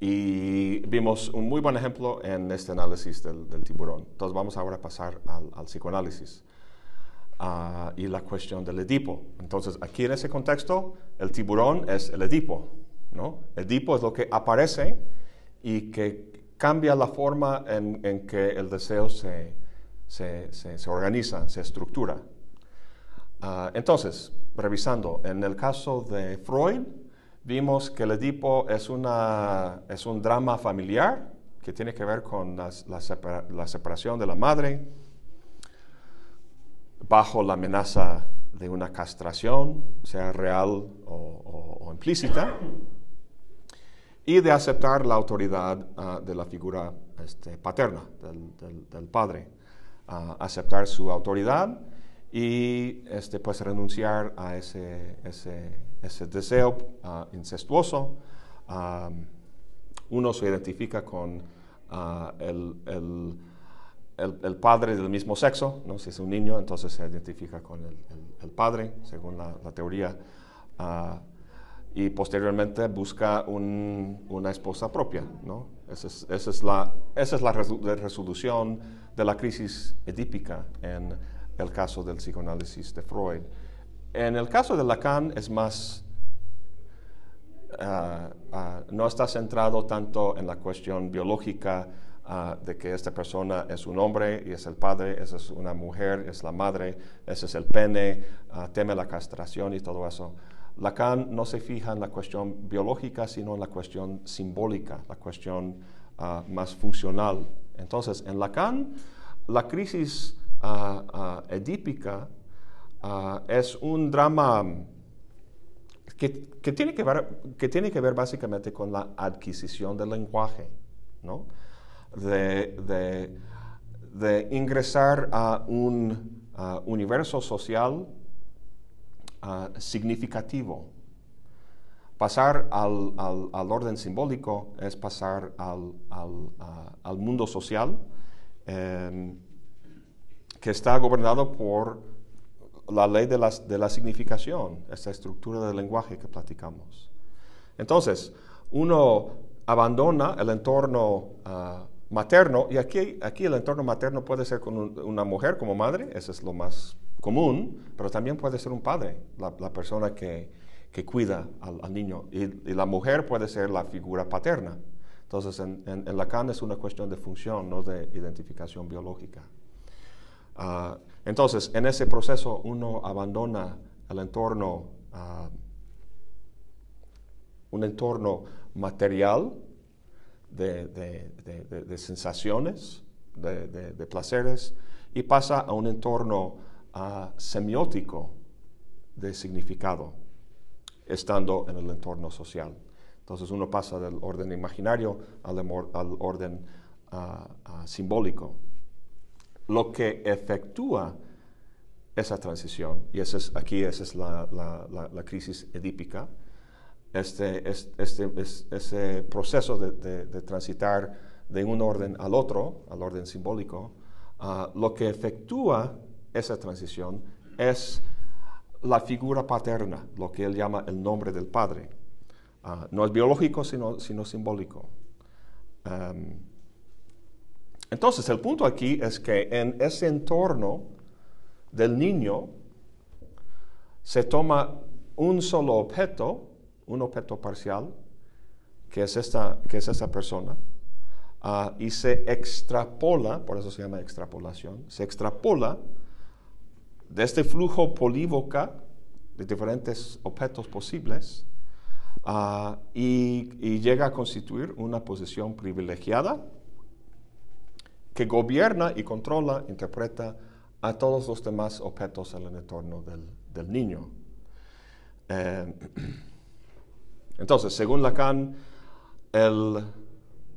Y vimos un muy buen ejemplo en este análisis del, tiburón. Entonces vamos ahora a pasar al, psicoanálisis ah, y la cuestión del Edipo. Entonces aquí en ese contexto el tiburón es el Edipo. ¿no? Edipo es lo que aparece y que cambia la forma en, que el deseo se, se, se, organiza, se estructura. Ah, entonces, revisando, en el caso de Freud, vimos que el Edipo es, una, es un drama familiar que tiene que ver con la, separación de la madre bajo la amenaza de una castración, sea real o, implícita, y de aceptar la autoridad ah, de la figura este, paterna, del, padre, ah, aceptar su autoridad y este, pues renunciar a ese, ese deseo uh, incestuoso. Um, uno se identifica con uh, el, el, el, padre del mismo sexo, ¿no? si es un niño, entonces se identifica con el, padre, según la, la teoría, uh, y posteriormente busca un, una esposa propia. ¿no? Esa, es, esa es, la, esa es la resolución de la crisis edípica en el caso del psicoanálisis de Freud. En el caso de Lacan es más, ah, ah, no está centrado tanto en la cuestión biológica ah, de que esta persona es un hombre y es el padre, esa es una mujer, es la madre, ese es el pene, teme la castración y todo eso. Lacan no se fija en la cuestión biológica, sino en la cuestión simbólica, la cuestión más funcional. Entonces, en Lacan, la crisis edípica es un drama que, tiene que, ver, que tiene que ver básicamente con la adquisición del lenguaje, ¿no? de, de, ingresar a un universo social significativo. Pasar al, al, orden simbólico es pasar al, al mundo social. Em, que está gobernado por la ley de la, de la significación, esta estructura del lenguaje que platicamos. Entonces, uno abandona el entorno ah, materno, y aquí, aquí el entorno materno puede ser con una mujer como madre, eso es lo más común, pero también puede ser un padre, la, persona que, que cuida al, niño, y, la mujer puede ser la figura paterna. Entonces, en, en, en Lacan es una cuestión de función, no de identificación biológica. Ah, entonces, en ese proceso uno abandona el entorno, ah, un entorno material de, sensaciones, de, placeres, y pasa a un entorno ah, semiótico de significado, estando en el entorno social. Entonces uno pasa del orden imaginario al, al orden simbólico lo que efectúa esa transición, y esa es, aquí esa es la, crisis edípica, este, este, ese proceso de, transitar de un orden al otro, al orden simbólico, ah, lo que efectúa esa transición es la figura paterna, lo que él llama el nombre del padre. Ah, no es biológico, sino, sino simbólico. Entonces, el punto aquí es que en ese entorno del niño se toma un solo objeto, un objeto parcial, que es esta, que es persona, ah, y se extrapola, por eso se llama extrapolación, se extrapola de este flujo polívoca de diferentes objetos posibles ah, y llega a constituir una posición privilegiada que gobierna y controla, interpreta a todos los demás objetos en el entorno del, niño. Eh, entonces, según Lacan, el,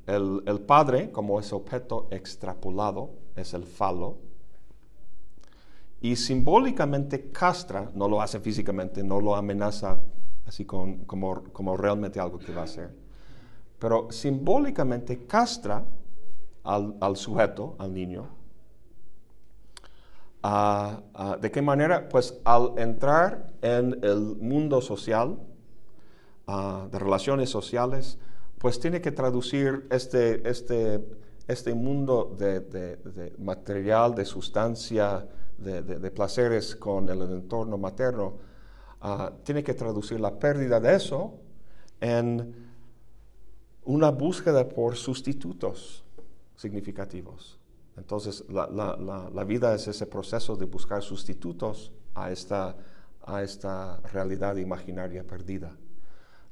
el, padre, como ese objeto extrapolado, es el falo, y simbólicamente castra, no lo hace físicamente, no lo amenaza así como, como realmente algo que va a hacer, pero simbólicamente castra al, sujeto, al niño. Ah, ah, ¿De qué manera? Pues al entrar en el mundo social, ah, de relaciones sociales, pues tiene que traducir este, este, este mundo de, de- material, de sustancia, de, de- placeres con el entorno materno, tiene que traducir la pérdida de eso en una búsqueda por sustitutos significativos. Entonces, la, la- la- vida es ese proceso de buscar sustitutos a esta, a esta realidad imaginaria perdida.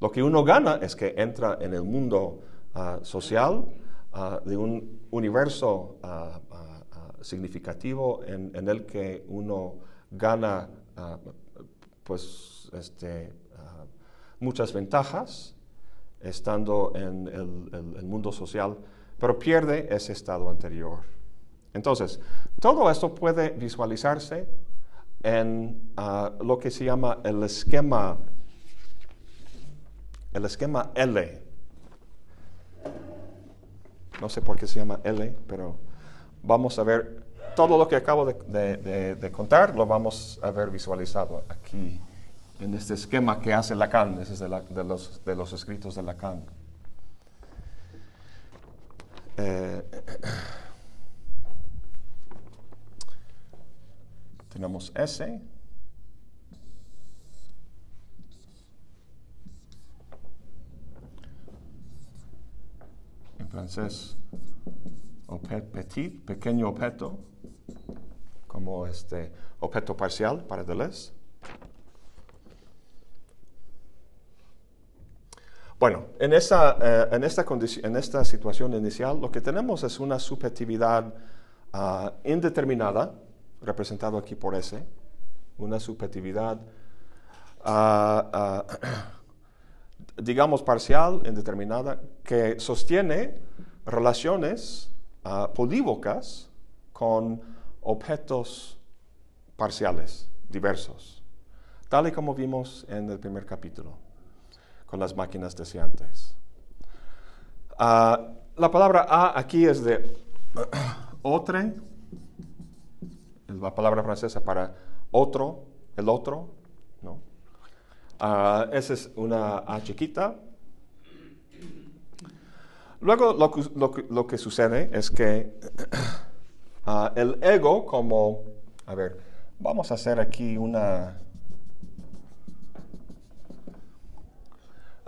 Lo que uno gana es que entra en el mundo ah, social ah, de un universo ah, significativo en, el que uno gana pues, este, muchas ventajas estando en el mundo social, pero pierde ese estado anterior. Entonces, todo esto puede visualizarse en ah, lo que se llama el esquema el esquema L. No sé por qué se llama L, pero vamos a ver todo lo que acabo de, contar, lo vamos a ver visualizado aquí en este esquema que hace Lacan, ese es de, de los escritos de Lacan. Eh, tenemos S. En francés, petit, pequeño objeto, como este objeto parcial para Deleuze. Bueno, en esta, eh, en, esta en esta situación inicial lo que tenemos es una subjetividad ah, indeterminada, representado aquí por S, una subjetividad, ah, ah, digamos, parcial, indeterminada, que sostiene relaciones polívocas con objetos parciales, diversos, tal y como vimos en el primer capítulo con las máquinas deseantes. Ah, la palabra a aquí es de otre, es la palabra francesa para otro, el otro, ¿no? Ah, esa es una A chiquita. Luego lo que sucede es que ah, el ego como, a ver, vamos a hacer aquí una,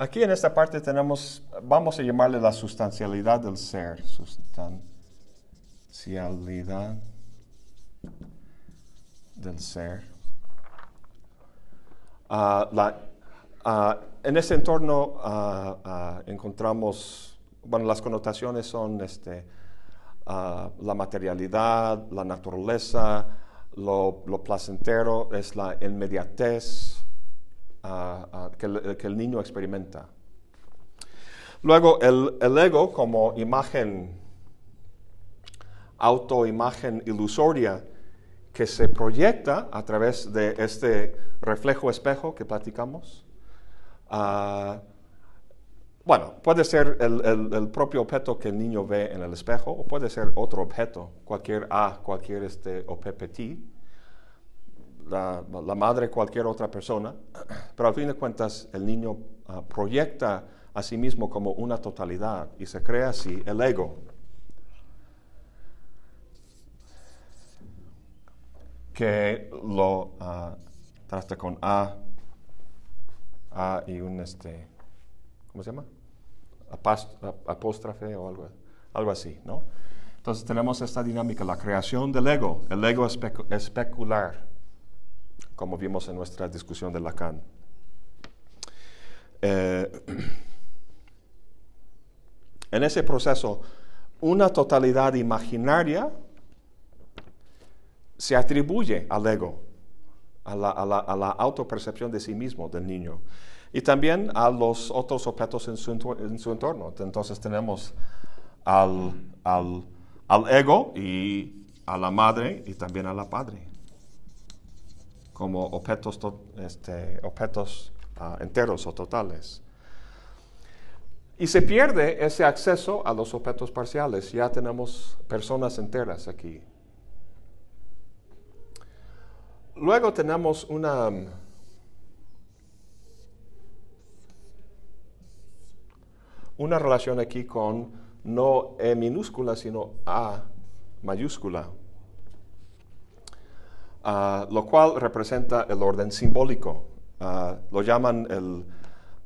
Aquí en esta parte tenemos, vamos a llamarle la sustancialidad del ser. Sustancialidad del ser. Ah, ah, en este entorno ah, encontramos, bueno, las connotaciones son este, la materialidad, la naturaleza, lo placentero, es la inmediatez que, el, niño experimenta. Luego, el, ego como imagen, autoimagen ilusoria que se proyecta a través de este reflejo espejo que platicamos. Ah, bueno, puede ser el, propio objeto que el niño ve en el espejo o puede ser otro objeto, cualquier A, cualquier este, objet petit, la, la madre, cualquier otra persona, pero al fin de cuentas el niño ah, proyecta a sí mismo como una totalidad y se crea así el ego. que lo ah, trata con A, A y un este, ¿cómo se llama? Apóstrofe o algo, algo así, ¿no? Entonces tenemos esta dinámica, la creación del ego, el ego especu- especular, como vimos en nuestra discusión de Lacan. Eh, en ese proceso, una totalidad imaginaria se atribuye al ego, a la, a la- autopercepción de sí mismo del niño y también a los otros objetos en su, entor- en su entorno. Entonces tenemos al, al- al ego y a la madre y también a la padre como objetos, to- este, objetos ah, enteros o totales. Y se pierde ese acceso a los objetos parciales. Ya tenemos personas enteras aquí. Luego tenemos una una relación aquí con no E minúscula, sino A mayúscula, ah, lo cual representa el orden simbólico. Ah, lo llaman el,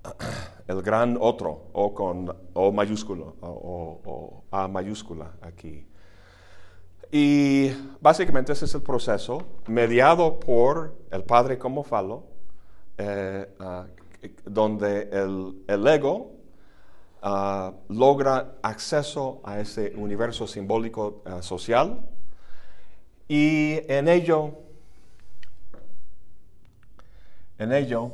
el, gran otro, o con O mayúsculo, o, A mayúscula aquí. Y básicamente ese es el proceso, mediado por el Padre como falo, eh, ah, donde el, el ego logra acceso a ese universo simbólico social y en ello, en ello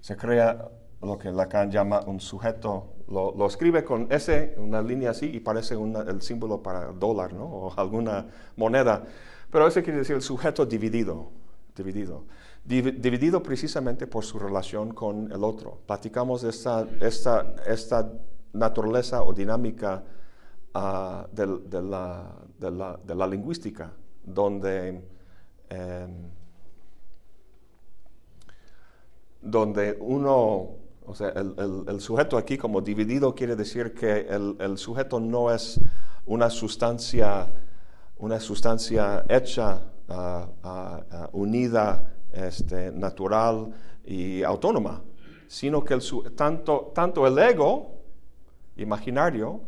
se crea lo que Lacan llama un sujeto, lo, escribe con ese, una línea así y parece el símbolo para dólar ¿no? o alguna moneda, pero ese quiere decir el sujeto dividido, dividido dividido precisamente por su relación con el otro. Platicamos de esta, esta, esta naturaleza o dinámica ah, de, la, de, la, lingüística, donde, em, donde uno, o sea, el, el, sujeto aquí como dividido quiere decir que el, sujeto no es una sustancia, una sustancia hecha, uh, uh, unida este, natural y autónoma, sino que el, tanto, tanto el ego imaginario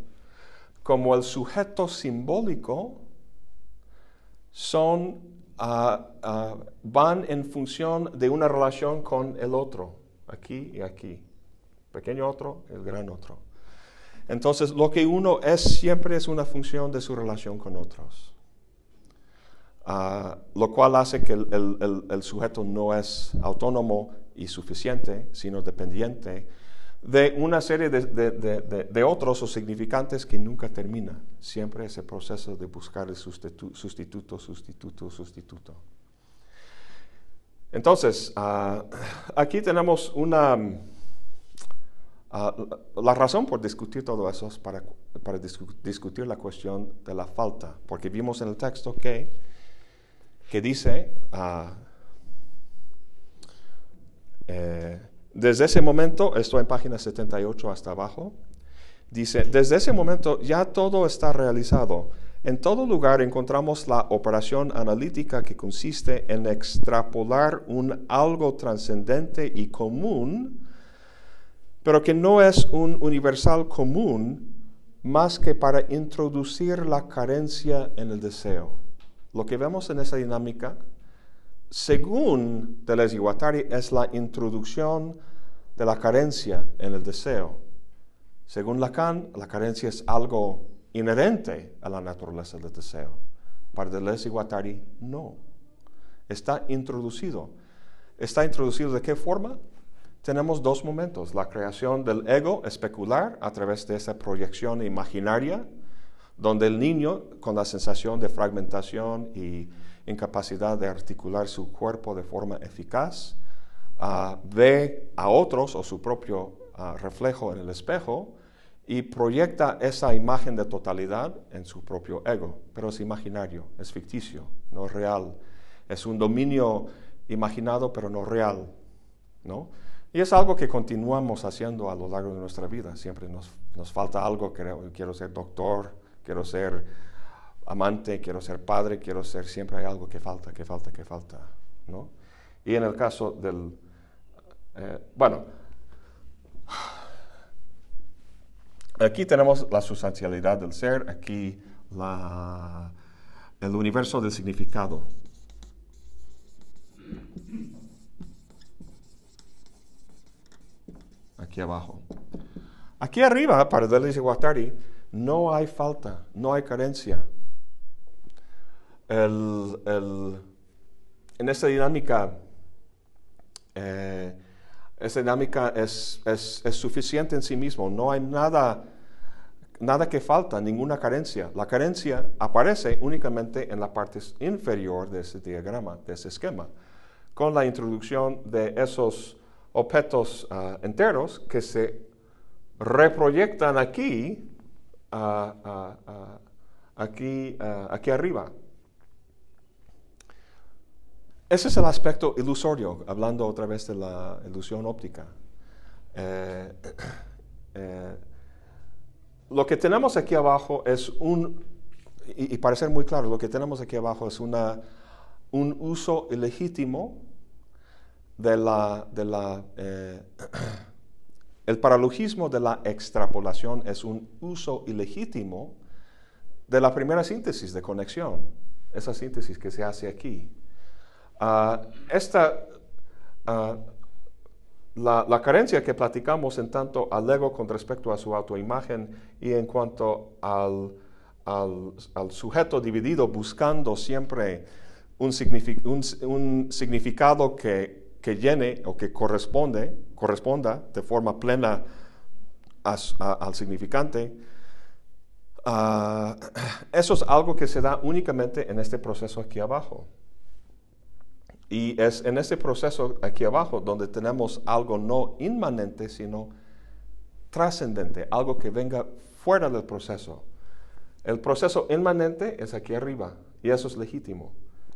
como el sujeto simbólico son, van en función de una relación con el otro, aquí y aquí. Pequeño otro, el gran otro. Entonces, lo que uno es siempre es una función de su relación con otros. Ah, lo cual hace que el, sujeto no es autónomo y suficiente, sino dependiente de una serie de, otros o significantes que nunca termina. Siempre ese proceso de buscar el sustituto, sustituto, sustituto. Entonces, ah, aquí tenemos una... Ah, la razón por discutir todo eso es para, para discutir la cuestión de la falta, porque vimos en el texto que que dice, ah, eh, desde ese momento, estoy en página 78 hasta abajo, dice, desde ese momento ya todo está realizado. En todo lugar encontramos la operación analítica que consiste en extrapolar un algo trascendente y común, pero que no es un universal común más que para introducir la carencia en el deseo lo que vemos en esa dinámica, según Deleuze y Guattari, es la introducción de la carencia en el deseo. Según Lacan, la carencia es algo inherente a la naturaleza del deseo. Para Deleuze y Guattari, no. Está introducido. ¿Está introducido de qué forma? Tenemos dos momentos. La creación del ego especular a través de esa proyección imaginaria donde el niño, con la sensación de fragmentación y incapacidad de articular su cuerpo de forma eficaz, ah, ve a otros o su propio ah, reflejo en el espejo y proyecta esa imagen de totalidad en su propio ego, pero es imaginario, es ficticio, no real. Es un dominio imaginado pero no real, ¿no? Y es algo que continuamos haciendo a lo largo de nuestra vida. Siempre nos, nos falta algo, quiero ser doctor, quiero ser amante, quiero ser padre, quiero ser, siempre hay algo que falta, que falta, que falta, ¿no? Y en el caso del, eh, bueno, aquí tenemos la sustancialidad del ser, aquí la, el universo del significado. Aquí abajo. Aquí arriba, para Deleuze y Guattari, no hay falta, no hay carencia. En esta dinámica, eh, esta dinámica es, suficiente en sí mismo, no hay nada, nada que falta, ninguna carencia. La carencia aparece únicamente en la parte inferior de ese diagrama, de ese esquema, con la introducción de esos objetos ah, enteros que se reproyectan aquí aquí, aquí arriba. Ese es el aspecto ilusorio, hablando otra vez de la ilusión óptica. Eh, eh, lo que tenemos aquí abajo es un, y, para ser muy claro, lo que tenemos aquí abajo es una, un uso ilegítimo de la, de la eh, el paralogismo de la extrapolación es un uso ilegítimo de la primera síntesis de conexión, esa síntesis que se hace aquí. Ah, esta, ah, la, carencia que platicamos en tanto al ego con respecto a su autoimagen y en cuanto al, sujeto dividido buscando siempre un, significado que, que, llene o que corresponde, corresponda de forma plena al significante, ah, eso es algo que se da únicamente en este proceso aquí abajo. Y es en este proceso aquí abajo donde tenemos algo no inmanente, sino trascendente, algo que venga fuera del proceso. El proceso inmanente es aquí arriba y eso es legítimo.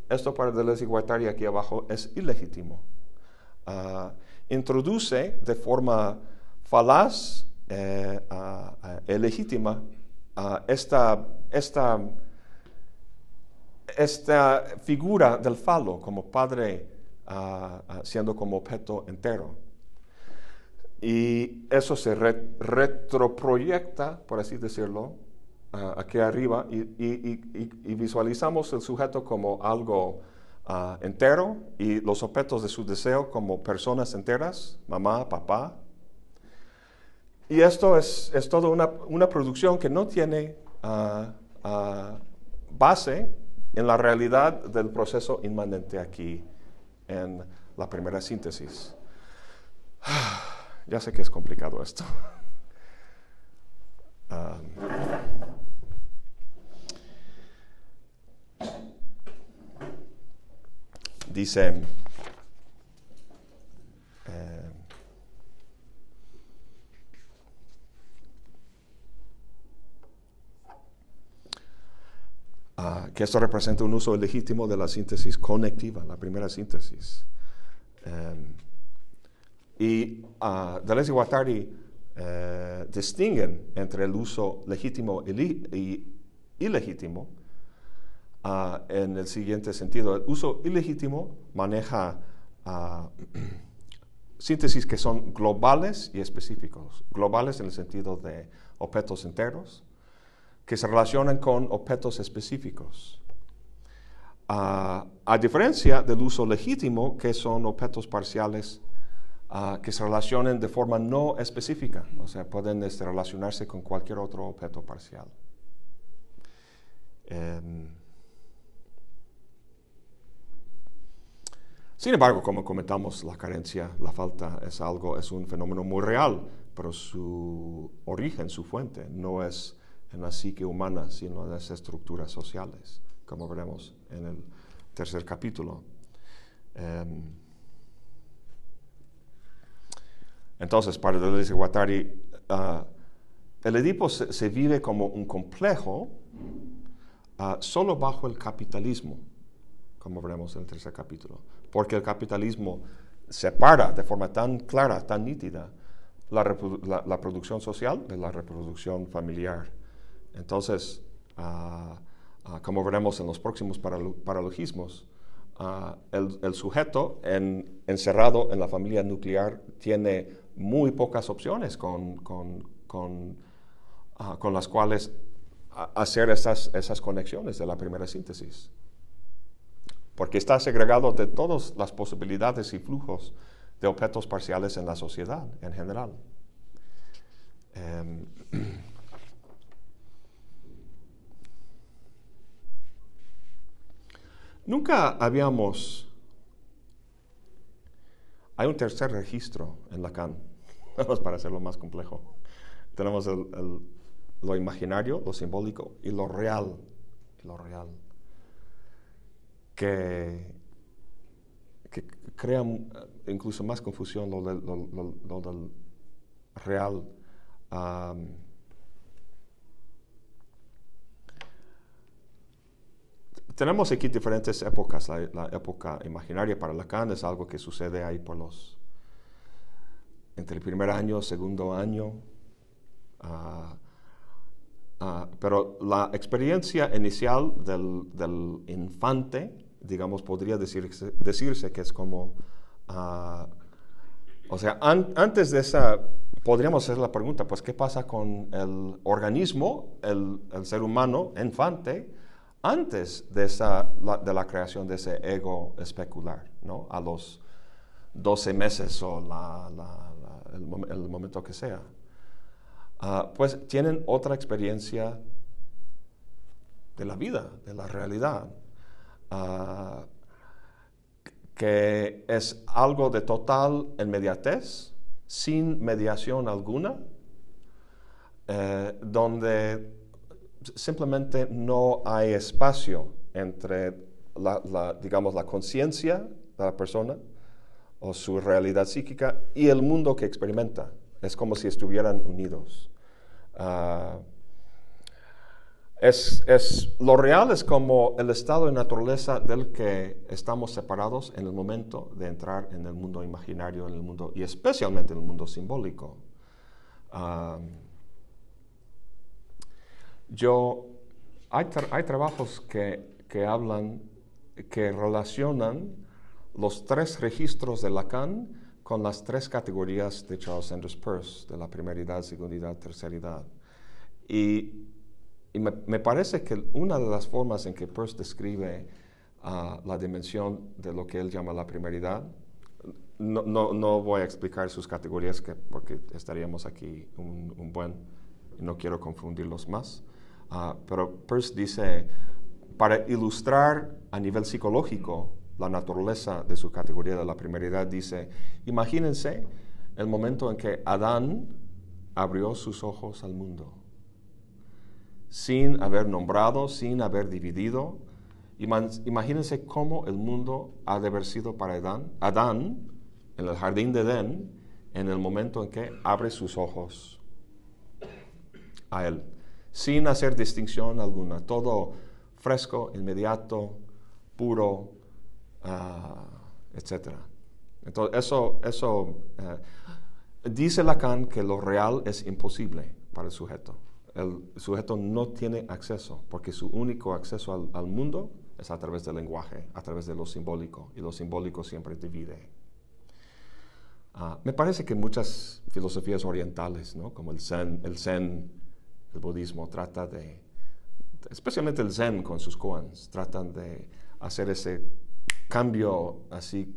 Esto para Deleuze y aquí abajo es ilegítimo. Ah, introduce de forma falaz e ilegítima esta, esta esta figura del falo como padre ah, ah, siendo como objeto entero. Y eso se retroproyecta, por así decirlo, ah, aquí arriba y, visualizamos el sujeto como algo entero y los objetos de su deseo como personas enteras, mamá, papá. Y esto es, es toda una, una, producción que no tiene base en la realidad del proceso inmanente aquí en la primera síntesis. Ya sé que es complicado esto. Um, dice, eh, Ah, que esto representa un uso legítimo de la síntesis conectiva, la primera síntesis. Em, y uh, Deleuze y Guattari eh, distinguen entre el uso legítimo y ilegítimo ah, en el siguiente sentido. El uso ilegítimo maneja síntesis que son globales y específicos. Globales en el sentido de objetos enteros que se relacionan con objetos específicos. Ah, a diferencia del uso legítimo, que son objetos parciales ah, que se relacionan de forma no específica, o sea, pueden este, relacionarse con cualquier otro objeto parcial. Em, sin embargo, como comentamos, la carencia, la falta es algo, es un fenómeno muy real, pero su origen, su fuente, no es en la psique humana, sino en las estructuras sociales, como veremos en el tercer capítulo. Em, entonces, para Deleuze y Guattari, ah, el Edipo se, vive como un complejo ah, solo bajo el capitalismo, como veremos en el tercer capítulo, porque el capitalismo separa de forma tan clara, tan nítida, la producción social de la reproducción familiar. Entonces, ah, ah, como veremos en los próximos paralogismos, ah, el, sujeto encerrado en la familia nuclear tiene muy pocas opciones con, las cuales hacer esas, esas conexiones de la primera síntesis. Porque está segregado de todas las posibilidades y flujos de objetos parciales en la sociedad en general. Em, Nunca habíamos... Hay un tercer registro en Lacan, para hacerlo más complejo. Tenemos lo imaginario, lo simbólico y lo real. Lo real. Que, que crea incluso más confusión lo del, real. Tenemos aquí diferentes épocas. La, época imaginaria para Lacan es algo que sucede ahí por los, entre el primer año, segundo año, Ah, ah, pero la experiencia inicial del, infante, digamos, podría decirse, decirse que es como, o sea, antes de esa, podríamos hacer la pregunta, pues, ¿qué pasa con el organismo, el, el ser humano, infante, antes de, esa, la, de la creación de ese ego especular, ¿no? A los 12 meses o el, momento que sea. Ah, pues tienen otra experiencia de la vida, de la realidad, ah, que es algo de total inmediatez, sin mediación alguna, eh, donde simplemente no hay espacio entre la, digamos, la conciencia de la persona o su realidad psíquica y el mundo que experimenta. Es como si estuvieran unidos. Ah, es, es, lo real es como el estado de naturaleza del que estamos separados en el momento de entrar en el mundo imaginario, en el mundo, y especialmente en el mundo simbólico. Ah, yo, hay, trabajos que, hablan, que relacionan los tres registros de Lacan con las tres categorías de Charles Sanders Peirce, de la primera edad, segunda edad, tercera edad. Y, me, parece que una de las formas en que Peirce describe ah, la dimensión de lo que él llama la primera edad, no, voy a explicar sus categorías porque estaríamos aquí un, un buen, no quiero confundirlos más, Ah, pero Peirce dice, para ilustrar a nivel psicológico la naturaleza de su categoría de la primera edad, dice, imagínense el momento en que Adán abrió sus ojos al mundo, sin haber nombrado, sin haber dividido. Imagínense cómo el mundo ha de haber sido para Adán, Adán en el jardín de Edén, en el momento en que abre sus ojos a él sin hacer distinción alguna, todo fresco, inmediato, puro, uh, etc. Entonces, eso, eso uh, dice Lacan que lo real es imposible para el sujeto. El sujeto no tiene acceso, porque su único acceso al, mundo es a través del lenguaje, a través de lo simbólico, y lo simbólico siempre divide. Uh, me parece que muchas filosofías orientales, ¿no? como el Zen el budismo trata de, especialmente el Zen con sus koans, tratan de hacer ese cambio así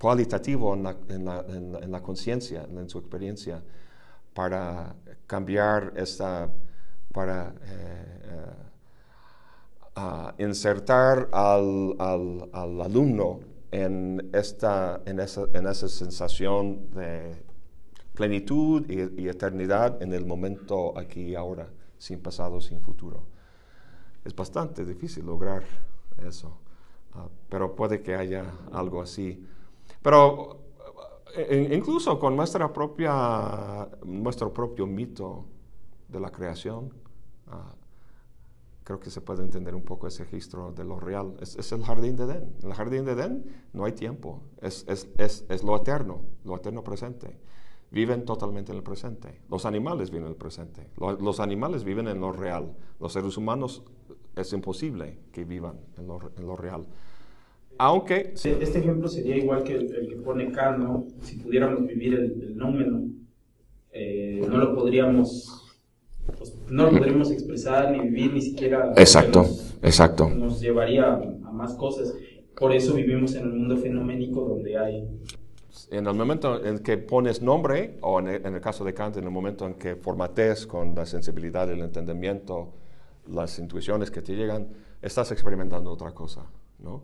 cualitativo en la, en la, conciencia, en su experiencia, para cambiar esta, para eh, eh, insertar al, al, alumno en esta, en esa, en esa sensación de plenitud y, eternidad en el momento aquí y ahora, sin pasado, sin futuro. Es bastante difícil lograr eso, ah, pero puede que haya algo así. Pero eh, incluso con nuestra propia, nuestro propio mito de la creación, ah, creo que se puede entender un poco ese registro de lo real. Es, el jardín de Edén. En el jardín de Edén no hay tiempo, es, es, es lo eterno, lo eterno presente viven totalmente en el presente. Los animales viven en el presente. Los, animales viven en lo real. Los seres humanos es imposible que vivan en lo, real. Aunque... Este ejemplo sería igual que el, que pone Kant, Si pudiéramos vivir el, fenómeno, eh, no lo podríamos... Pues, no lo podríamos expresar ni vivir ni siquiera... Exacto, exacto. Nos llevaría a más cosas. Por eso vivimos en un mundo fenoménico donde hay en el momento en que pones nombre, o en el, caso de Kant, en el momento en que formatees con la sensibilidad, el entendimiento, las intuiciones que te llegan, estás experimentando otra cosa, ¿no?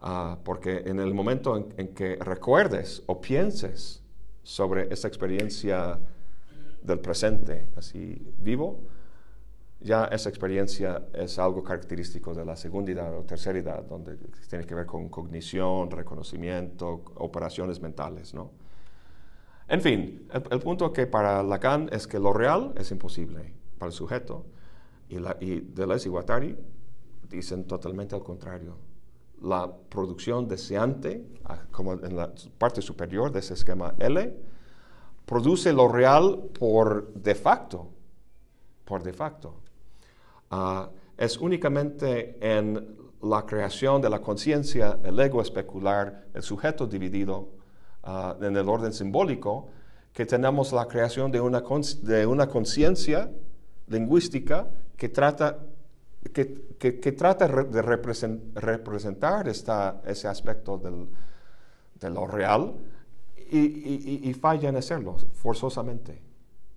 Ah, porque en el momento en, en, que recuerdes o pienses sobre esa experiencia del presente, así vivo, ya esa experiencia es algo característico de la segunda edad o tercera edad, donde tiene que ver con cognición, reconocimiento, operaciones mentales, ¿no? En fin, el, punto que para Lacan es que lo real es imposible para el sujeto y, la, y Deleuze y Guattari dicen totalmente al contrario. La producción deseante, ah, como en la parte superior de ese esquema L, produce lo real por de facto, por de facto. Ah, es únicamente en la creación de la conciencia, el ego especular, el sujeto dividido ah, en el orden simbólico, que tenemos la creación de una, de una conciencia lingüística que trata, que, trata de representar esta, ese aspecto del, de lo real y, falla en hacerlo forzosamente.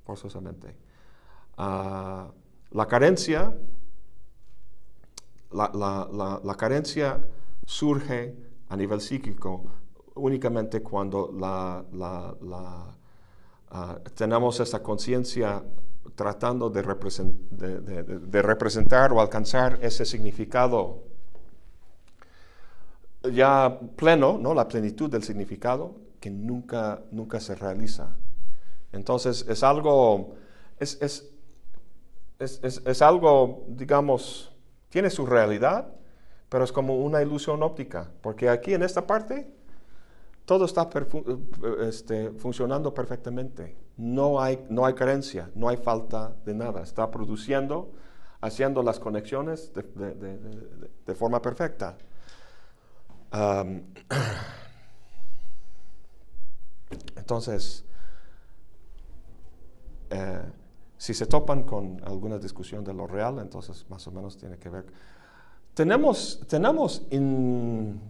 forzosamente. Ah, la carencia la, carencia surge a nivel psíquico únicamente cuando la, ah, tenemos esa conciencia tratando de, de, representar o alcanzar ese significado ya pleno, ¿no? la plenitud del significado, que nunca, nunca se realiza. Entonces es algo, es, es algo, digamos, tiene su realidad, pero es como una ilusión óptica, porque aquí en esta parte todo está este, funcionando perfectamente. No hay, no hay carencia, no hay falta de nada. Está produciendo, haciendo las conexiones de, forma perfecta. entonces, eh, si se topan con alguna discusión de lo real, entonces más o menos tiene que ver. Tenemos, tenemos,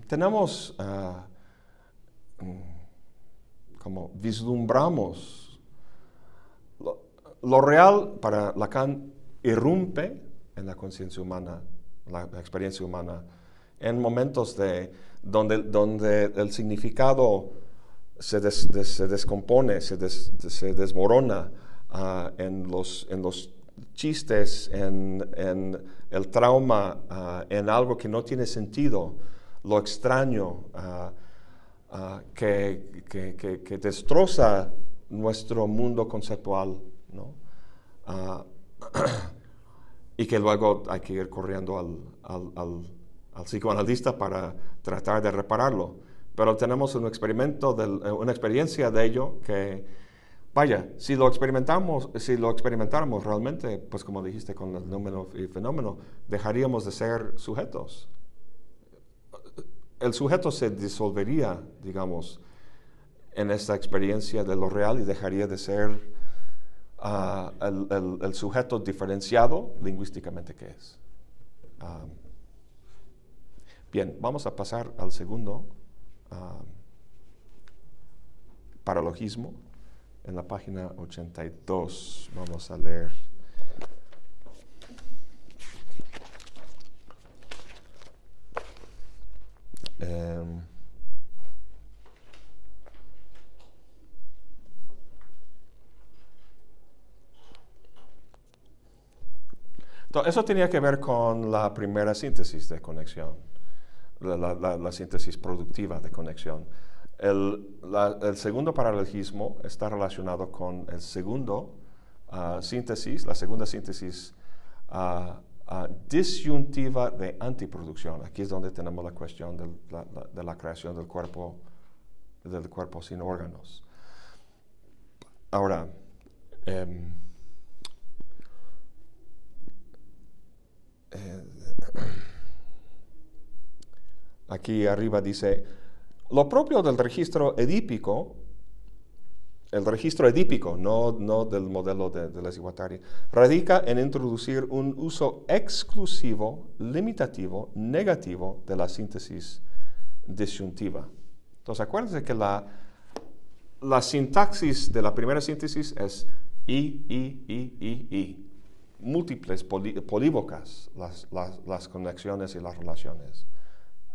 tenemos ah, mm, como vislumbramos lo, real para Lacan irrumpe en la conciencia humana, la, experiencia humana, en momentos de, donde, donde el significado se, se descompone, se, se desmorona Ah, en, los, en los chistes, en, en el trauma, ah, en algo que no tiene sentido, lo extraño, ah, que, que, que, destroza nuestro mundo conceptual, ¿no? y que luego hay que ir corriendo al, al, al, al, psicoanalista para tratar de repararlo. Pero tenemos un experimento, de, una experiencia de ello que Vaya, si lo experimentamos, si lo experimentáramos realmente, pues como dijiste con el número y fenómeno, dejaríamos de ser sujetos. El sujeto se disolvería, digamos, en esta experiencia de lo real y dejaría de ser ah, el, sujeto diferenciado lingüísticamente que es. Ah, bien, vamos a pasar al segundo uh, paralogismo en la página 82. Vamos a leer. Em, eso tenía que ver con la primera síntesis de conexión, la síntesis productiva de conexión. El, segundo paralelismo está relacionado con el segundo ah, síntesis, la segunda síntesis uh, disyuntiva de antiproducción. Aquí es donde tenemos la cuestión de la, creación del cuerpo, del cuerpo sin órganos. Ahora, em, eh, aquí arriba dice, lo propio del registro edípico, el registro edípico, no, no del modelo de, de radica en introducir un uso exclusivo, limitativo, negativo de la síntesis disyuntiva. Entonces, acuérdense que la, la sintaxis de la primera síntesis es I, I, I, I, I. Múltiples, polívocas las, las, las conexiones y las relaciones.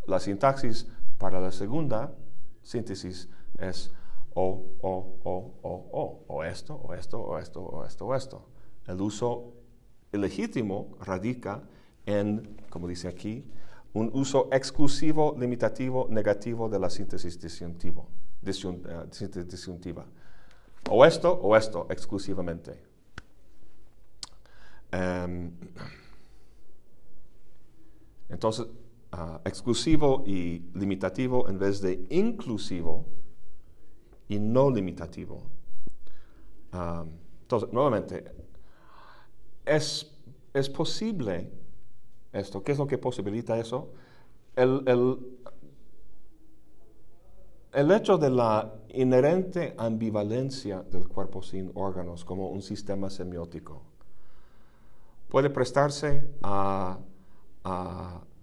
La sintaxis para la segunda síntesis es o, o, o, o, o, o esto, o esto, o esto, o esto, o esto. El uso ilegítimo radica en, como dice aquí, un uso exclusivo, limitativo, negativo de la síntesis disyuntivo, eh, disyuntiva. O esto o esto exclusivamente. Em, entonces, Ah, exclusivo y limitativo en vez de inclusivo y no limitativo. Um, entonces, nuevamente, es, es posible esto. ¿Qué es lo que posibilita eso? El, el, hecho de la inherente ambivalencia del cuerpo sin órganos como un sistema semiótico puede prestarse a,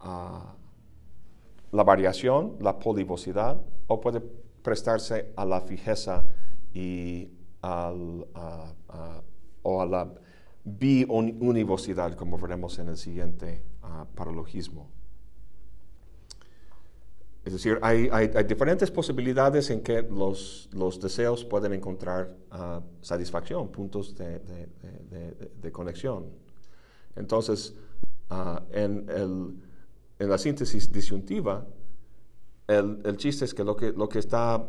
la variación, la polivosidad, o puede prestarse a la fijeza y al, o a la biunivocidad, como veremos en el siguiente uh, paralogismo. Es decir, hay, diferentes posibilidades en que los, los deseos pueden encontrar uh, satisfacción, puntos de, de, conexión. Entonces, uh, en, el, en, la síntesis disyuntiva, el, el, chiste es que lo que, lo que está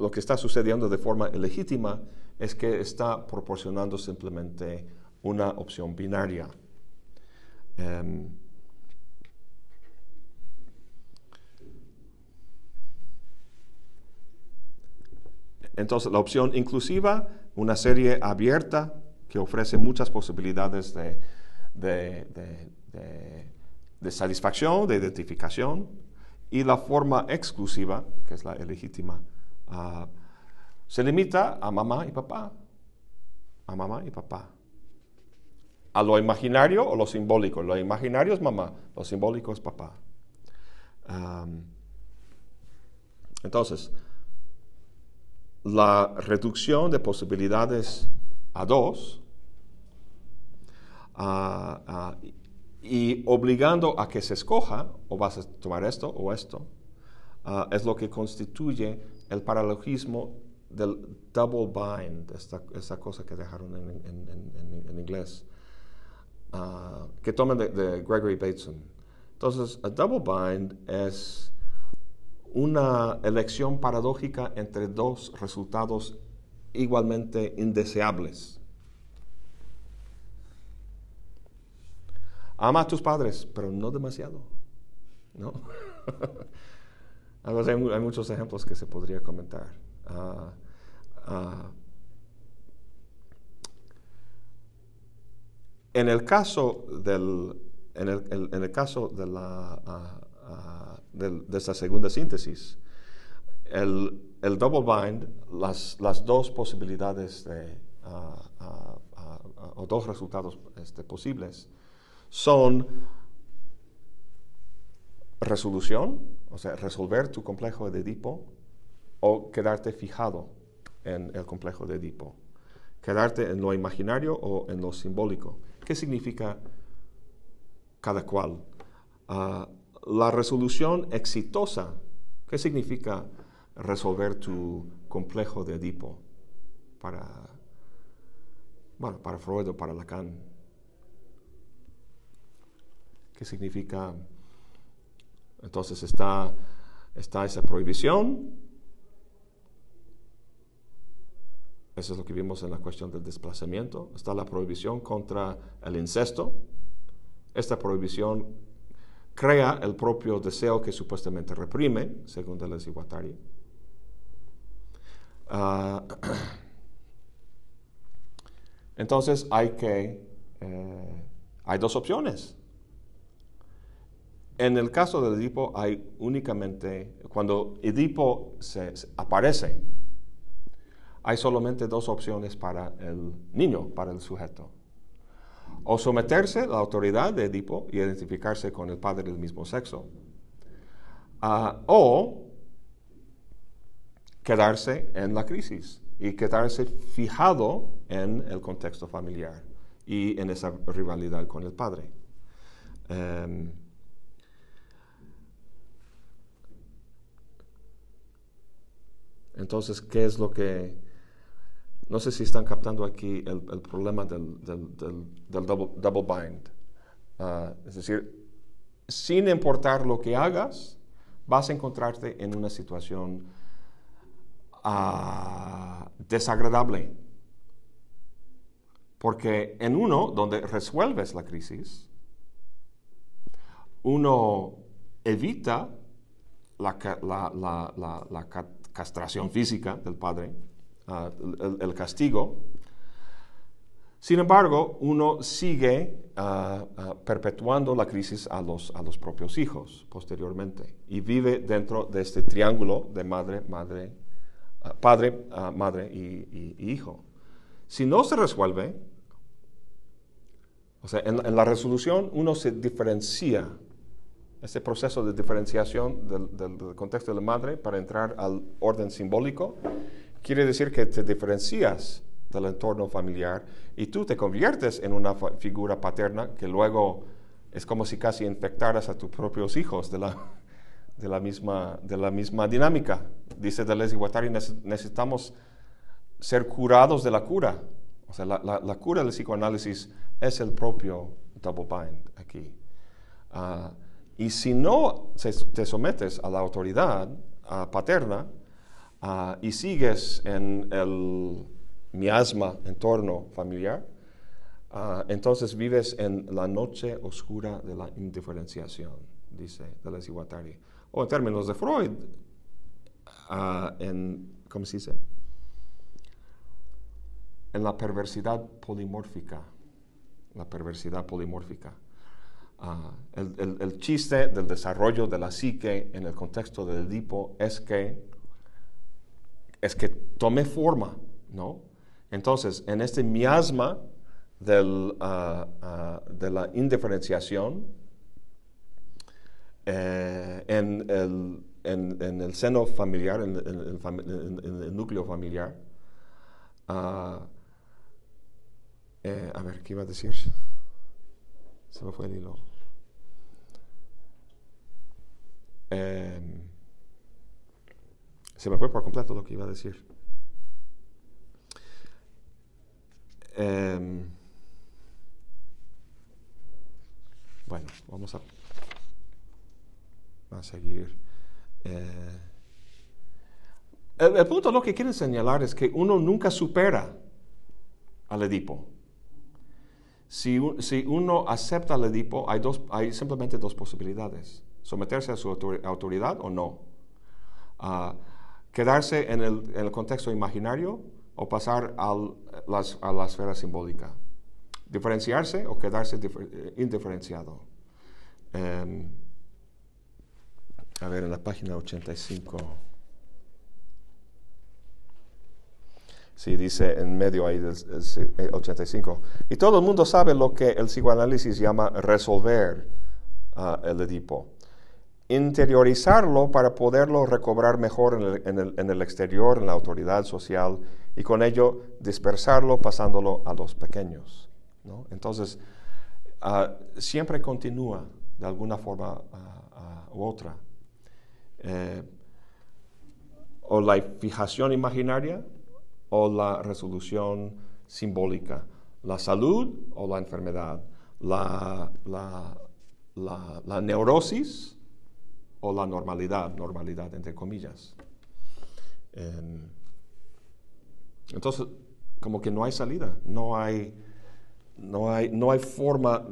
lo que está sucediendo de forma legítima es que está proporcionando simplemente una opción binaria. Um, entonces, la opción inclusiva, una serie abierta que ofrece muchas posibilidades de, de, de, de satisfacción, de identificación, y la forma exclusiva, que es la ilegítima, Uh, se limita a mamá y papá. A mamá y papá. A lo imaginario o lo simbólico. Lo imaginario es mamá, lo simbólico es papá. Entonces, la reducción de posibilidades a dos uh, y obligando a que se escoja, o vas a tomar esto o esto, es lo que constituye el paralogismo del double bind, esta, esta cosa que dejaron en, en, en, en inglés, uh, que toman de, de, Gregory Bateson. Entonces, a double bind es una elección paradójica entre dos resultados igualmente indeseables. Ama a tus padres, pero no demasiado. ¿no? hay, muchos ejemplos que se podría comentar. Uh, uh, en el caso del, en el, en el caso de la de, de, esta segunda síntesis, el, el double bind, las, las, dos posibilidades de, o dos resultados este, posibles son resolución, o sea, resolver tu complejo de Edipo o quedarte fijado en el complejo de Edipo. Quedarte en lo imaginario o en lo simbólico. ¿Qué significa cada cual? Uh, la resolución exitosa, ¿qué significa resolver tu complejo de Edipo para, bueno, para Freud o para Lacan? ¿Qué significa entonces está, está esa prohibición. Eso es lo que vimos en la cuestión del desplazamiento. Está la prohibición contra el incesto. Esta prohibición crea el propio deseo que supuestamente reprime, según Deleuze y Guattari. Uh, entonces hay que, eh, hay dos opciones. En el caso del Edipo hay únicamente, cuando Edipo se, se aparece, hay solamente dos opciones para el niño, para el sujeto. O someterse a la autoridad de Edipo y identificarse con el padre del mismo sexo. Uh, o quedarse en la crisis y quedarse fijado en el contexto familiar y en esa rivalidad con el padre. Um, Entonces, ¿qué es lo que... No sé si están captando aquí el, problema del, del, double, bind. Uh, es decir, sin importar lo que hagas, vas a encontrarte en una situación uh, desagradable. Porque en uno donde resuelves la crisis, uno evita la, la, la castración física del padre, ah, el, castigo. Sin embargo, uno sigue ah, ah, perpetuando la crisis a los, a los propios hijos posteriormente y vive dentro de este triángulo de madre, madre, padre, madre y, y- hijo. Si no se resuelve, o sea, en la resolución uno se diferencia, este proceso de diferenciación del, del- del contexto de la madre para entrar al orden simbólico, quiere decir que te diferencias del entorno familiar y tú te conviertes en una figura paterna que luego es como si casi infectaras a tus propios hijos de la, de la, misma, de la misma dinámica. Dice Deleuze y Guattari, "Nece- necesitamos ser curados de la cura. O sea, la, la- la cura del psicoanálisis es el propio double bind aquí. Ah, y si no te sometes a la autoridad paterna ah, y sigues en el miasma entorno familiar, ah, entonces vives en la noche oscura de la indiferenciación, dice Deleuze y Guattari. O en términos de Freud, ah, en, ¿cómo se dice? En la perversidad polimórfica. La perversidad polimórfica. Ah, el, el- chiste del desarrollo de la psique en el contexto del Edipo es que, es que tome forma, ¿no? Entonces, en este miasma del, ah, de la indiferenciación, eh, en, el, en- el seno familiar, en, el núcleo familiar, eh, a ver, ¿qué iba a decir? Se me fue el hilo. Em, se me fue por completo lo que iba a decir. Em, bueno, vamos a, a seguir. Eh, el, el punto lo que quieren señalar es que uno nunca supera al Edipo. Si, si uno acepta al Edipo, hay, dos, hay simplemente dos posibilidades. Someterse a su autor- autoridad o no. Ah, quedarse en el, en el contexto imaginario o pasar al- las- a la esfera simbólica. Diferenciarse o quedarse difer- eh, indiferenciado. Em, a ver, en la página 85. Sí, dice en medio ahí del el si- eh, 85. Y todo el mundo sabe lo que el psicoanálisis llama resolver ah, el Edipo. Interiorizarlo para poderlo recobrar mejor en el, exterior, en la autoridad social, y con ello dispersarlo pasándolo a los pequeños. Entonces, ah, siempre continúa de alguna forma ah, ah, u otra. Eh, o la fijación imaginaria o la resolución simbólica, la salud o la enfermedad, la- la- la neurosis o la normalidad, normalidad entre comillas. Em, entonces, como que no hay salida, no hay, no hay, no hay forma,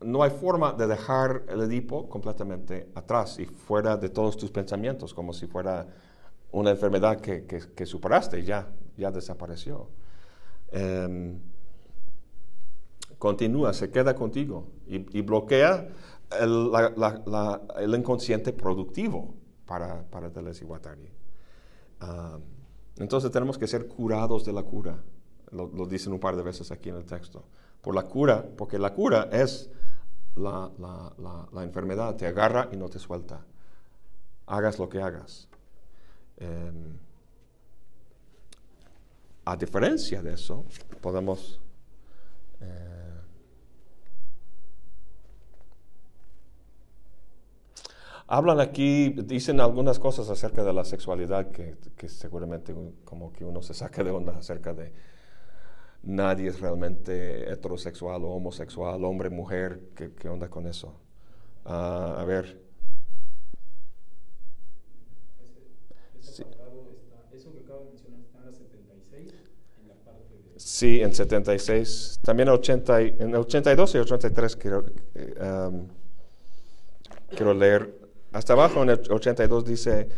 no hay forma de dejar el Edipo completamente atrás y fuera de todos tus pensamientos, como si fuera una enfermedad que, que, superaste ya, ya desapareció. Em, continúa, se queda contigo y bloquea el, la- la- la- el inconsciente productivo para, para Deleuze y Guattari. Entonces tenemos que ser curados de la cura. Lo, lo dicen un par de veces aquí en el texto. Por la cura, porque la cura es la, la- la- la enfermedad, te agarra y no te suelta. Hagas lo que hagas. Em, a diferencia de eso, podemos... eh, Hablan aquí, dicen algunas cosas acerca de la sexualidad que, que seguramente como que uno se saca de onda acerca de nadie es realmente heterosexual o homosexual, hombre, mujer, ¿qué, qué onda con eso? Ah, a ver, Ese está, eso que acabo de mencionar está en la 76, en la parte de... sí, en 76, también 80, y- en 82 y 83 quiero, um, quiero leer. Hasta abajo en el 82 dice,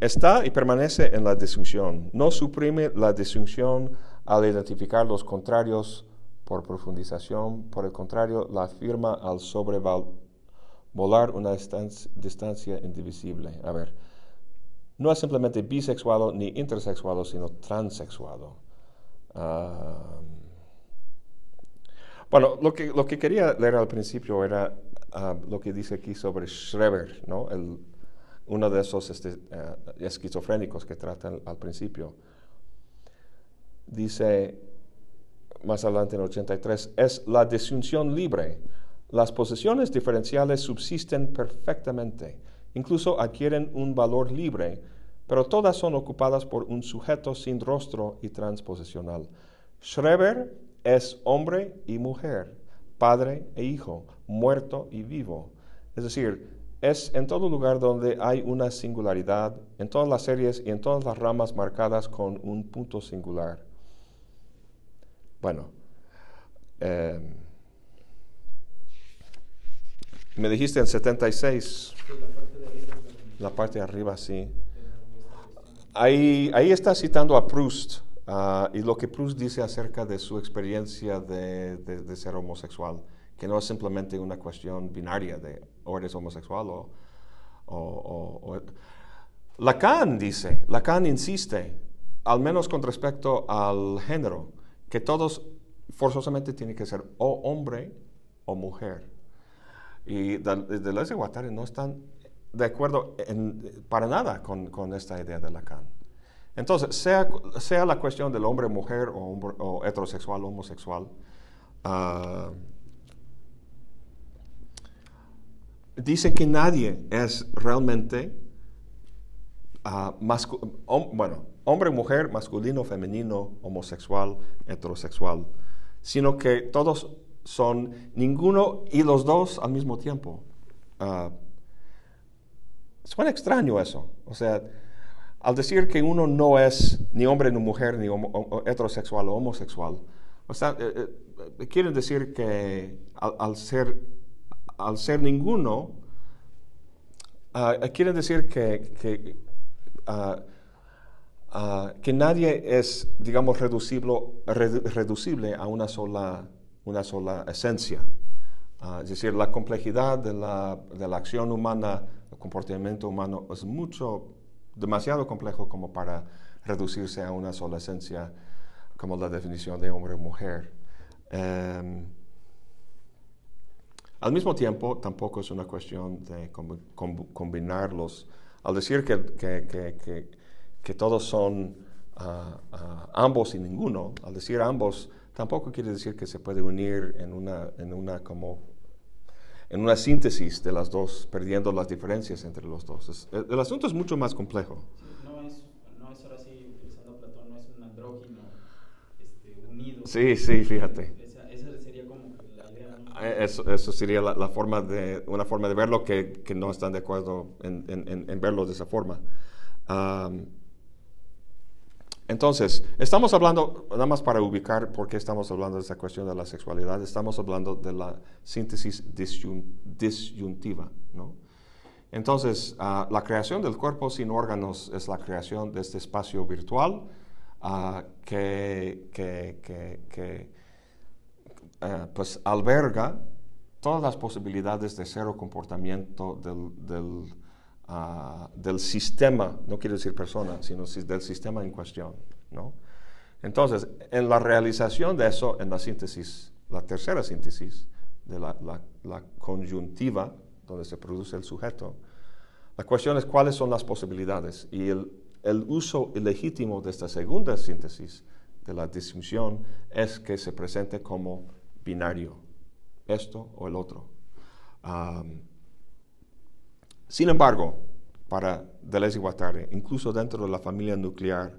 está y permanece en la distinción. No suprime la distinción al identificar los contrarios por profundización. Por el contrario, la afirma al sobrevolar una distancia, indivisible. A ver, no es simplemente bisexual ni intersexual, sino transexual. Ah, bueno, lo que, lo que quería leer al principio era ah, lo que dice aquí sobre Schreber, ¿no? El, uno de esos este, eh, esquizofrénicos que tratan al principio. Dice más adelante en 83, es la disyunción libre. Las posiciones diferenciales subsisten perfectamente, incluso adquieren un valor libre, pero todas son ocupadas por un sujeto sin rostro y transposicional. Schreber es hombre y mujer, padre e hijo, muerto y vivo. Es decir, es en todo lugar donde hay una singularidad, en todas las series y en todas las ramas marcadas con un punto singular. Bueno, em, me dijiste en 76, la parte de arriba, sí. Ahí, ahí está citando a Proust ah, y lo que Proust dice acerca de su experiencia de ser homosexual que no es simplemente una cuestión binaria de o eres homosexual o, o, Lacan dice, Lacan insiste, al menos con respecto al género, que todos forzosamente tienen que ser o hombre o mujer. Y desde la Guattari no están de acuerdo para nada con, esta idea de Lacan. Entonces, sea, sea la cuestión del hombre-mujer o, o heterosexual o homosexual, uh, dice que nadie es realmente uh, bueno, hombre, mujer, masculino, femenino, homosexual, heterosexual, sino que todos son ninguno y los dos al mismo tiempo. Uh, suena extraño eso. O sea, al decir que uno no es ni hombre ni mujer, ni heterosexual o homosexual, o sea, eh, eh, decir que al ser al ser ninguno, uh, quiere decir que, que, uh, que, nadie es, digamos, reducible a una sola, una sola esencia. es decir, la complejidad de la, de la acción humana, el comportamiento humano es mucho, demasiado complejo como para reducirse a una sola esencia, como la definición de hombre o mujer. Um, al mismo tiempo, tampoco es una cuestión de combinarlos. Al decir que, que, todos son ah, ah, ambos y ninguno, al decir ambos, tampoco quiere decir que se puede unir en una, en una como en una síntesis de las dos, perdiendo las diferencias entre los dos. el, asunto es mucho más complejo. no, es, no es ahora sí, utilizando Platón, no es un andrógino este, unido. Sí, sí, fíjate. Eh, eso, sería la, forma de, una forma de verlo que, que no están de acuerdo en, en, verlo de esa forma. entonces, estamos hablando, nada más para ubicar por qué estamos hablando de esa cuestión de la sexualidad, estamos hablando de la síntesis disyuntiva, ¿no? Entonces, ah, la creación del cuerpo sin órganos es la creación de este espacio virtual uh, que, que, que eh, pues alberga todas las posibilidades de cero comportamiento del, del, ah, sistema, no quiero decir persona, sino del sistema en cuestión. ¿no? Entonces, en la realización de eso, en la síntesis, la tercera síntesis de la, la, conjuntiva, donde se produce el sujeto, la cuestión es cuáles son las posibilidades y el, uso ilegítimo de esta segunda síntesis de la distinción es que se presente como binario, esto o el otro. sin embargo, para Deleuze y Guattari, incluso dentro de la familia nuclear,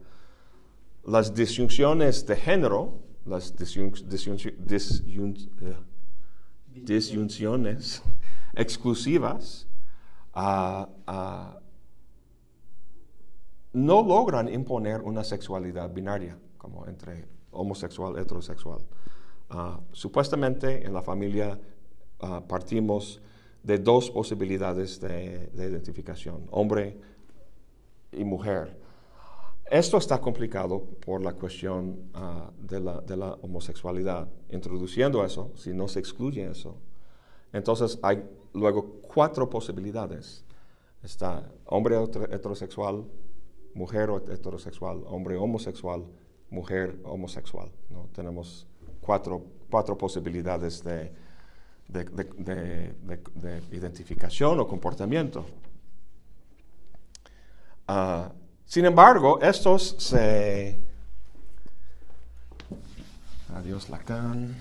las disyunciones de género, las eh, disyunciones exclusivas, ah, ah, no logran imponer una sexualidad binaria, como entre homosexual, heterosexual. Ah, supuestamente en la familia ah, partimos de dos posibilidades de, identificación, hombre y mujer. Esto está complicado por la cuestión ah, de, la, de, la, homosexualidad. Introduciendo eso, si no se excluye eso, entonces hay luego cuatro posibilidades. Está hombre heterosexual, mujer heterosexual, hombre homosexual, mujer homosexual. ¿no? Tenemos cuatro, cuatro posibilidades de, de, identificación o comportamiento. Uh, sin embargo, estos se... Adiós, Lacan.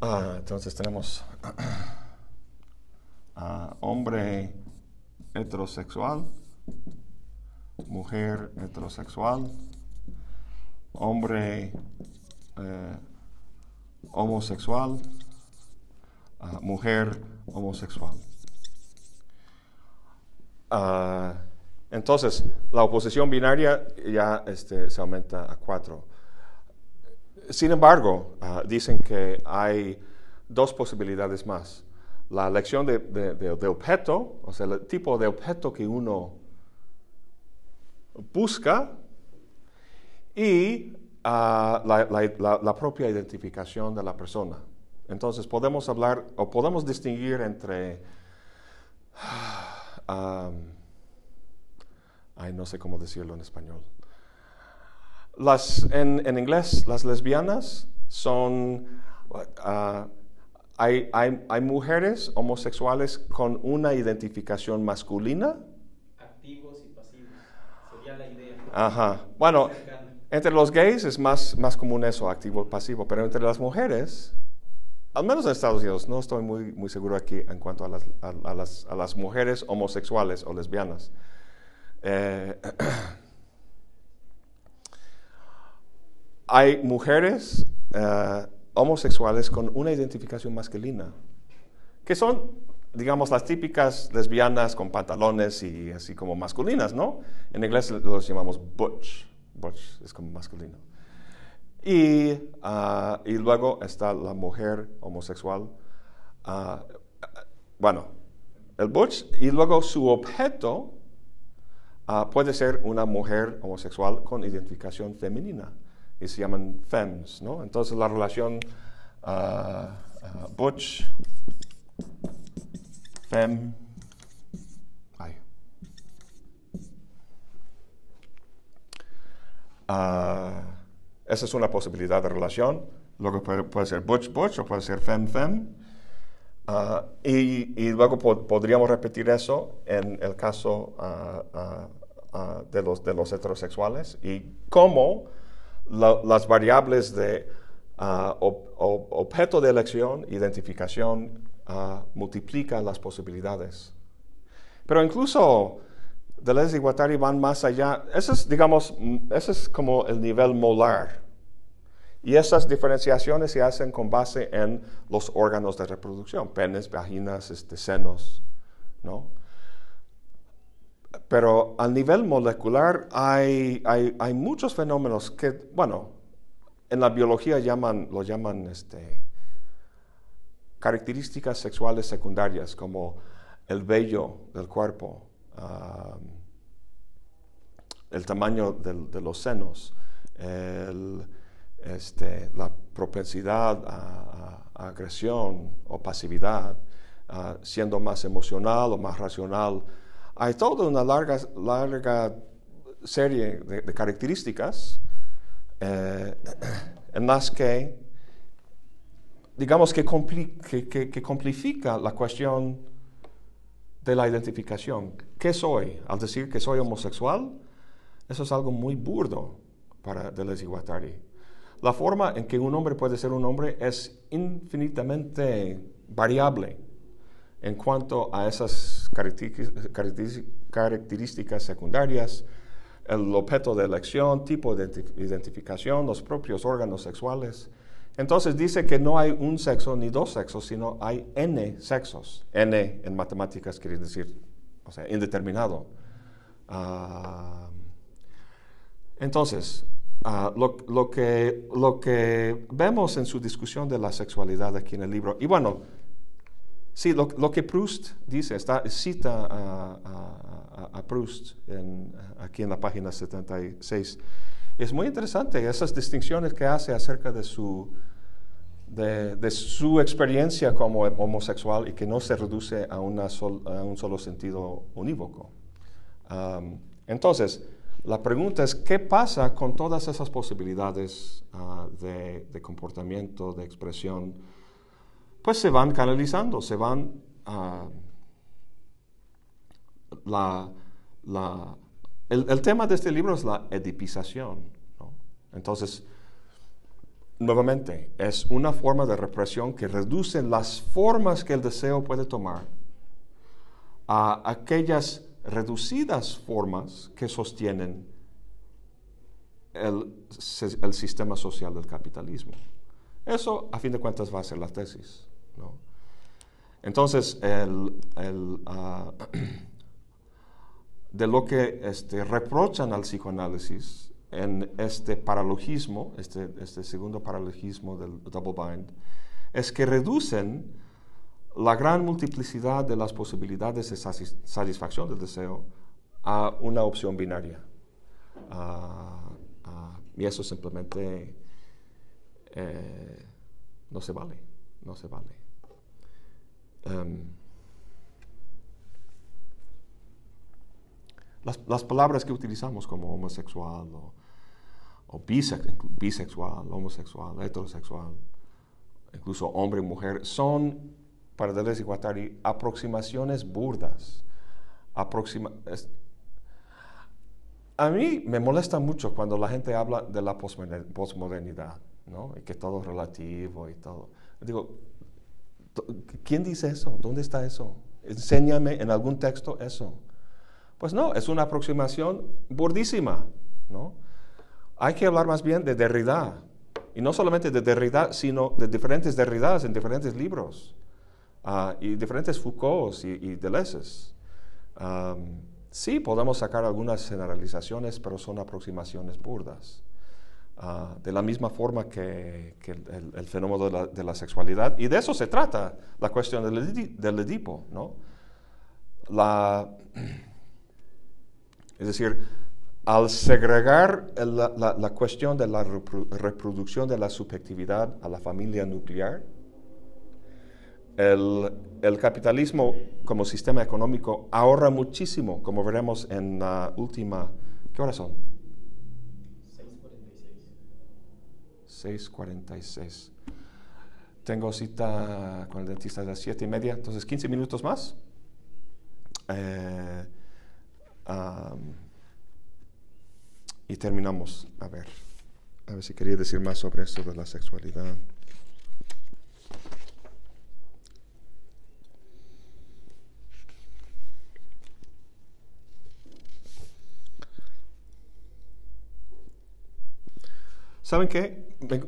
Ah, entonces tenemos hombre heterosexual, mujer heterosexual, hombre eh, homosexual, uh, mujer homosexual. Uh, entonces, la oposición binaria ya este, se aumenta a cuatro. Sin embargo, uh, dicen que hay dos posibilidades más. La elección de, de, objeto, o sea, el tipo de objeto que uno busca, y la, propia identificación de la persona. Entonces podemos hablar o podemos distinguir entre, ay, no sé cómo decirlo en español. Las, en, inglés, las lesbianas son, ah, hay, hay, mujeres homosexuales con una identificación masculina. Activos y pasivos, sería la idea. Ajá, bueno. Entre los gays es más, más común eso, activo pasivo, pero entre las mujeres, al menos en Estados Unidos, no estoy muy, muy seguro aquí en cuanto a las, a, las, a las mujeres homosexuales o lesbianas. Eh, hay mujeres eh, homosexuales con una identificación masculina, que son, digamos, las típicas lesbianas con pantalones y así como masculinas, ¿no? En inglés los llamamos butch es como masculino. Y, ah, y luego está la mujer homosexual. Ah, bueno, el butch, y luego su objeto ah, puede ser una mujer homosexual con identificación femenina. Y se llaman femmes, ¿no? Entonces la relación butch, femme, Uh, esa es una posibilidad de relación. Luego puede, ser butch-butch o puede ser fem-fem. Uh, y, y, luego podríamos repetir eso en el caso uh, de, los, de los heterosexuales y cómo las variables de objeto de elección, identificación, multiplican las posibilidades. Pero incluso Deleuze y Guattari van más allá. Eso es, digamos, ese es como el nivel molar. Y esas diferenciaciones se hacen con base en los órganos de reproducción, penes, vaginas, este, senos, ¿no? Pero a nivel molecular hay, hay, muchos fenómenos que, bueno, en la biología llaman, lo llaman este, características sexuales secundarias, como el vello del cuerpo, el tamaño de los senos, este, la propensidad a, agresión o pasividad, siendo más emocional o más racional. Hay toda una larga, larga serie de, características eh, en las que, digamos, que, que, que complifica la cuestión de la identificación. ¿Qué soy? Al decir que soy homosexual, eso es algo muy burdo para Deleuze y Guattari. La forma en que un hombre puede ser un hombre es infinitamente variable en cuanto a esas características secundarias, el objeto de elección, tipo de identificación, los propios órganos sexuales. Entonces dice que no hay un sexo ni dos sexos, sino hay n sexos. n en matemáticas quiere decir, o sea, indeterminado. Ah, entonces, ah, lo, lo que, lo que vemos en su discusión de la sexualidad aquí en el libro, y bueno, sí, lo, lo que Proust dice, está, cita a, a- a Proust en- aquí en la página 76, es muy interesante esas distinciones que hace acerca de su, de, de su experiencia como homosexual y que no se reduce a, una sol- a un solo sentido unívoco. Am, entonces, la pregunta es, ¿qué pasa con todas esas posibilidades ah, de, de comportamiento, de expresión? Pues se van canalizando, se van... ah, la, la- el, el tema de este libro es la edipización. ¿no? Entonces, nuevamente, es una forma de represión que reduce las formas que el deseo puede tomar a aquellas reducidas formas que sostienen el, el sistema social del capitalismo. Eso, a fin de cuentas, va a ser la tesis. ¿No? Entonces, ah, de lo que este, reprochan al psicoanálisis en este paralogismo, este, este segundo paralogismo del double bind, es que reducen la gran multiplicidad de las posibilidades de satis- satisfacción del deseo a una opción binaria. Ah, ah, y eso simplemente eh, no se vale, no se vale. Em, las, las palabras que utilizamos como homosexual o, o bisex- bisexual, homosexual, heterosexual, incluso hombre y mujer, son, para Deleuze y Guattari, aproximaciones burdas. Aproxima- es- a mí me molesta mucho cuando la gente habla de la posmoder- posmodernidad, ¿no? Y que todo es relativo y todo. Digo, ¿quién dice eso? ¿Dónde está eso? Enséñame en algún texto eso. Pues no, es una aproximación burdísima, ¿no? Hay que hablar más bien de Derrida, y no solamente de Derrida, sino de diferentes Derridas en diferentes libros, ah, y diferentes Foucaults y, y. Am, sí, podemos sacar algunas generalizaciones, pero son aproximaciones burdas. Ah, de la misma forma que, que el, el- fenómeno de la, de la sexualidad, y de eso se trata la cuestión del, del Edipo, ¿no? La, es decir, al segregar la, la- la cuestión de la repro- reproducción de la subjetividad a la familia nuclear, el, el capitalismo como sistema económico ahorra muchísimo, como veremos en la última... ¿Qué horas son? 6.46. Tengo cita con el dentista a las 7 y media, entonces 15 minutos más. Eh, am, y terminamos. A ver, a ver si quería decir más sobre esto de la sexualidad. ¿Saben qué? Me-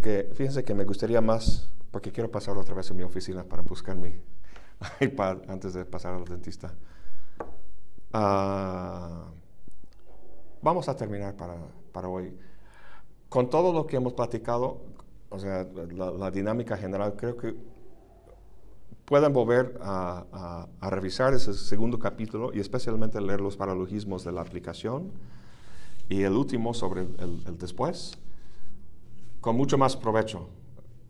que, fíjense que me gustaría más, porque quiero pasar otra vez a mi oficina para buscar mi iPad antes de pasar al dentista. Ah, vamos a terminar para, para hoy. Con todo lo que hemos platicado, o sea, la, la dinámica general, creo que puedan volver a, a- a revisar ese segundo capítulo y especialmente leer los paralogismos de la aplicación y el último sobre el, después, con mucho más provecho,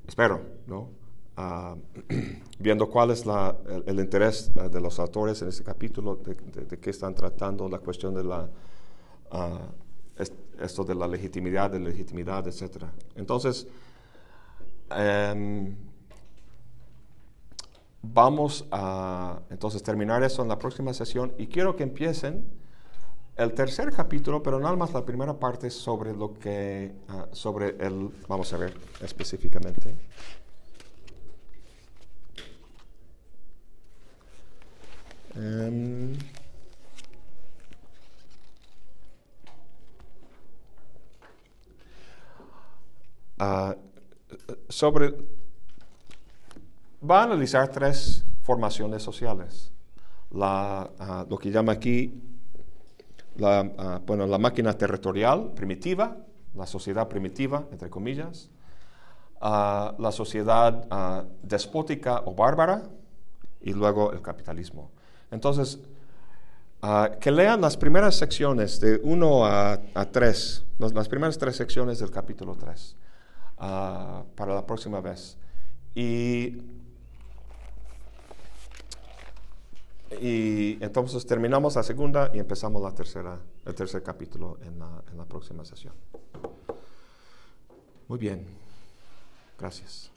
espero, ¿no? Ah, viendo cuál es la- el, el interés ah, de los autores en este capítulo, de, qué están tratando, la cuestión de la, ah, es- esto de la legitimidad, de legitimidad, etc. Entonces, em, vamos a entonces terminar eso en la próxima sesión y quiero que empiecen el tercer capítulo, pero nada más la primera parte sobre lo que, ah, sobre el, vamos a ver específicamente. Em, ah, sobre, va a analizar tres formaciones sociales. Ah, lo que llama aquí la, ah, bueno, la máquina territorial primitiva, la sociedad primitiva, entre comillas, ah, la sociedad ah, despótica o bárbara y luego el capitalismo. Entonces, que lean las primeras secciones de 1 a, 3, las, las primeras tres secciones del capítulo 3 ah, para la próxima vez. Y, y entonces terminamos la segunda y empezamos la tercera, el tercer capítulo en la, en la próxima sesión. Muy bien. Gracias.